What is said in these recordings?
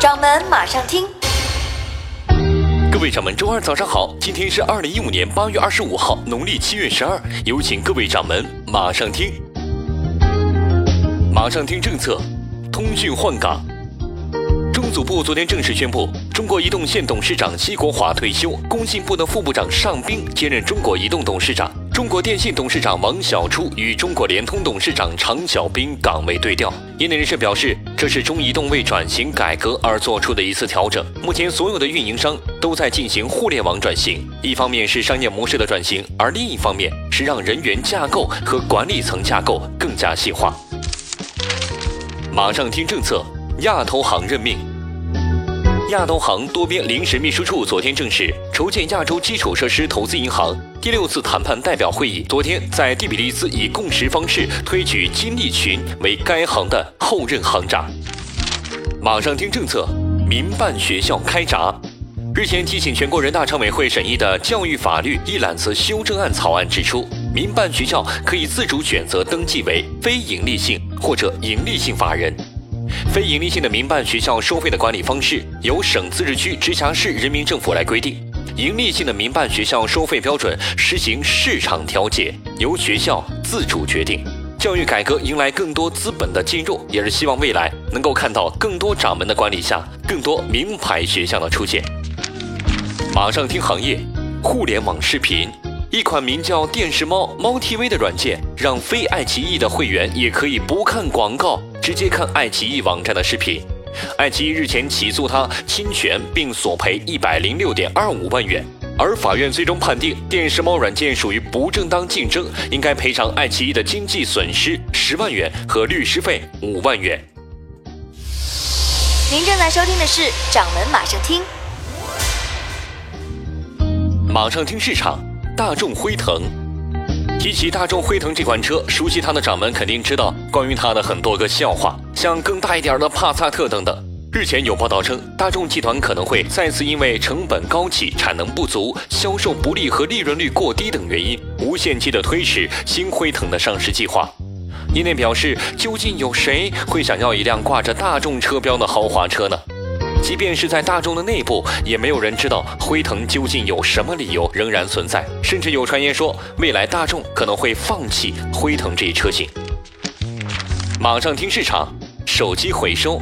掌门马上听，各位掌门，周二早上好！今天是二零一五年八月二十五号，农历七月十二。有请各位掌门马上听。马上听政策，通讯换岗。中组部昨天正式宣布，中国移动现董事长奚国华退休，工信部的副部长尚斌接任中国移动董事长。中国电信董事长王晓初与中国联通董事长常小兵岗位对调。业内人士表示，这是中移动为转型改革而做出的一次调整。目前，所有的运营商都在进行互联网转型，一方面是商业模式的转型，而另一方面是让人员架构和管理层架构更加细化。马上听政策，亚投行任命。亚投行多边临时秘书处昨天证实，筹建亚洲基础设施投资银行。第六次谈判代表会议昨天在第比利斯以共识方式推举金立群为该行的后任行长。马上听政策，民办学校开闸。日前提请全国人大常委会审议的教育法律一揽子修正案草案指出，民办学校可以自主选择登记为非营利性或者营利性法人。非营利性的民办学校收费的管理方式由省、自治区、直辖市人民政府来规定。盈利性的民办学校收费标准实行市场调节，由学校自主决定。教育改革迎来更多资本的进入，也是希望未来能够看到更多掌门的管理下，更多名牌学校的出现。马上听行业，互联网视频，一款名叫电视猫猫 TV 的软件，让非爱奇艺的会员也可以不看广告，直接看爱奇艺网站的视频。爱奇艺日前起诉他侵权，并索赔一百零六点二五万元，而法院最终判定电视猫软件属于不正当竞争，应该赔偿爱奇艺的经济损失十万元和律师费五万元。您正在收听的是《掌门马上听》，马上听市场，大众辉腾。提起大众辉腾这款车，熟悉它的掌门肯定知道关于它的很多个笑话，像更大一点的帕萨特等等。日前有报道称，大众集团可能会再次因为成本高企、产能不足、销售不利和利润率过低等原因，无限期的推迟新辉腾的上市计划。业内表示，究竟有谁会想要一辆挂着大众车标的豪华车呢？即便是在大众的内部，也没有人知道辉腾究竟有什么理由仍然存在。甚至有传言说，未来大众可能会放弃辉腾这一车型。马上听市场，手机回收。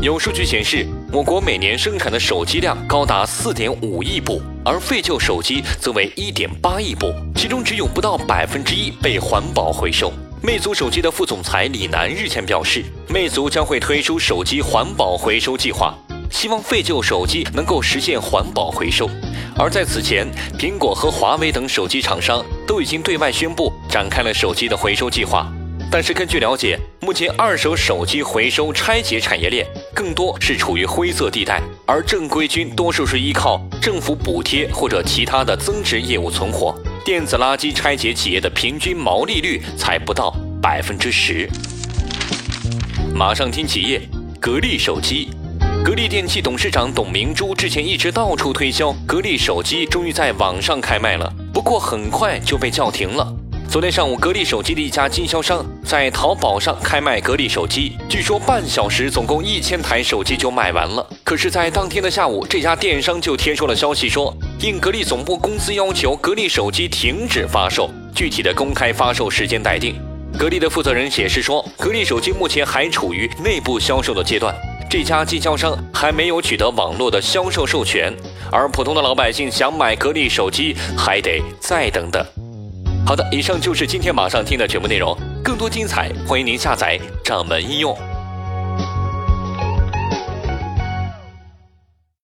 有数据显示，我国每年生产的手机量高达四点五亿部，而废旧手机则为一点八亿部，其中只有不到百分之一被环保回收。魅族手机的副总裁李楠日前表示，魅族将会推出手机环保回收计划。希望废旧手机能够实现环保回收，而在此前，苹果和华为等手机厂商都已经对外宣布展开了手机的回收计划。但是根据了解，目前二手手机回收拆解产业链更多是处于灰色地带，而正规军多数是依靠政府补贴或者其他的增值业务存活。电子垃圾拆解企业的平均毛利率才不到百分之十。马上听企业，格力手机。格力电器董事长董明珠之前一直到处推销格力手机，终于在网上开卖了。不过很快就被叫停了。昨天上午，格力手机的一家经销商在淘宝上开卖格力手机，据说半小时总共一千台手机就卖完了。可是，在当天的下午，这家电商就贴出了消息说，应格力总部公司要求，格力手机停止发售，具体的公开发售时间待定。格力的负责人解释说，格力手机目前还处于内部销售的阶段。这家经销商还没有取得网络的销售授权，而普通的老百姓想买格力手机还得再等等。好的，以上就是今天马上听的全部内容，更多精彩欢迎您下载掌门应用。